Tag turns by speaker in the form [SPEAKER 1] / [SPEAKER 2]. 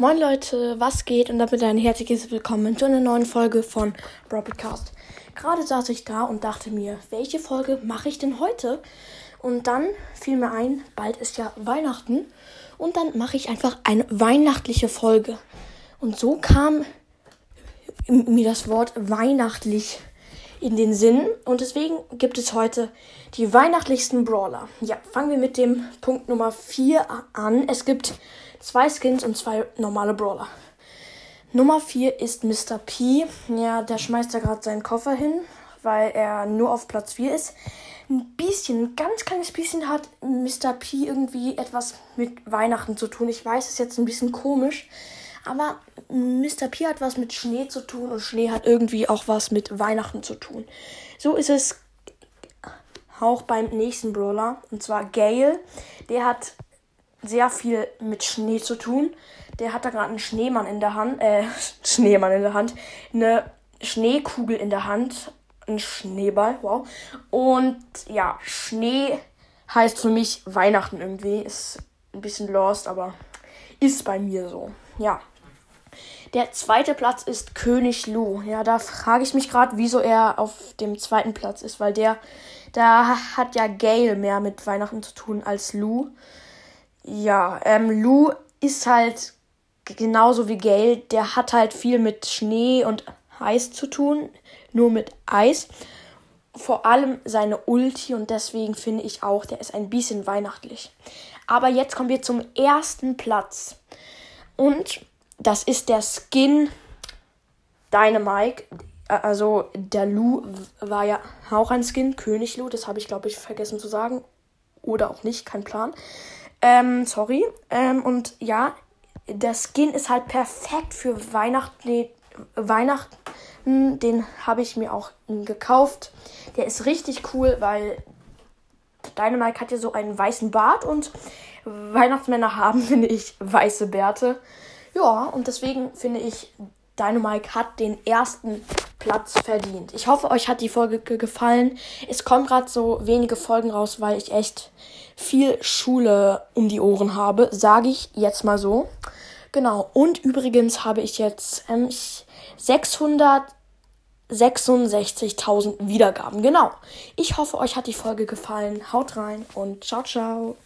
[SPEAKER 1] Moin Leute, was geht? Und damit ein herzliches Willkommen zu einer neuen Folge von Broadcast. Gerade saß ich da und dachte mir, welche Folge mache ich denn heute? Und dann fiel mir ein, bald ist ja Weihnachten und dann mache ich einfach eine weihnachtliche Folge. Und so kam mir das Wort weihnachtlich in den Sinn und deswegen gibt es heute die weihnachtlichsten Brawler. Ja, fangen wir mit dem Punkt Nummer 4 an. Es gibt zwei Skins und zwei normale Brawler. Nummer 4 ist Mr. P. Ja, der schmeißt da gerade seinen Koffer hin, weil er nur auf Platz 4 ist. Ein bisschen, ein ganz kleines bisschen hat Mr. P irgendwie etwas mit Weihnachten zu tun. Ich weiß, es ist jetzt ein bisschen komisch, aber Mr. P hat was mit Schnee zu tun und Schnee hat irgendwie auch was mit Weihnachten zu tun. So ist es auch beim nächsten Brawler, und zwar Gale. Der hat sehr viel mit Schnee zu tun. Der hat da gerade einen Schneemann in der Hand, äh, Schneemann in der Hand, eine Schneekugel in der Hand, ein Schneeball, wow. Und ja, Schnee heißt für mich Weihnachten irgendwie. Ist ein bisschen lost, aber ist bei mir so. Ja. Der zweite Platz ist König Lu. Ja, da frage ich mich gerade, wieso er auf dem zweiten Platz ist, weil der, da hat ja Gale mehr mit Weihnachten zu tun als Lu. Ja, ähm, Lu ist halt genauso wie Gale, der hat halt viel mit Schnee und Eis zu tun, nur mit Eis. Vor allem seine Ulti und deswegen finde ich auch, der ist ein bisschen weihnachtlich. Aber jetzt kommen wir zum ersten Platz. Und das ist der Skin Dynamike. Also der Lu war ja auch ein Skin, König Lu, das habe ich glaube ich vergessen zu sagen. Oder auch nicht, kein Plan. Ähm, sorry. Ähm, und ja, der Skin ist halt perfekt für Weihnachten. Den habe ich mir auch gekauft. Der ist richtig cool, weil Dynamite hat ja so einen weißen Bart und Weihnachtsmänner haben, finde ich, weiße Bärte. Ja, und deswegen finde ich, Dynamite hat den ersten Platz verdient. Ich hoffe, euch hat die Folge gefallen. Es kommen gerade so wenige Folgen raus, weil ich echt viel Schule um die Ohren habe, sage ich jetzt mal so. Genau, und übrigens habe ich jetzt ähm, 666.000 Wiedergaben. Genau. Ich hoffe, euch hat die Folge gefallen. Haut rein und ciao, ciao.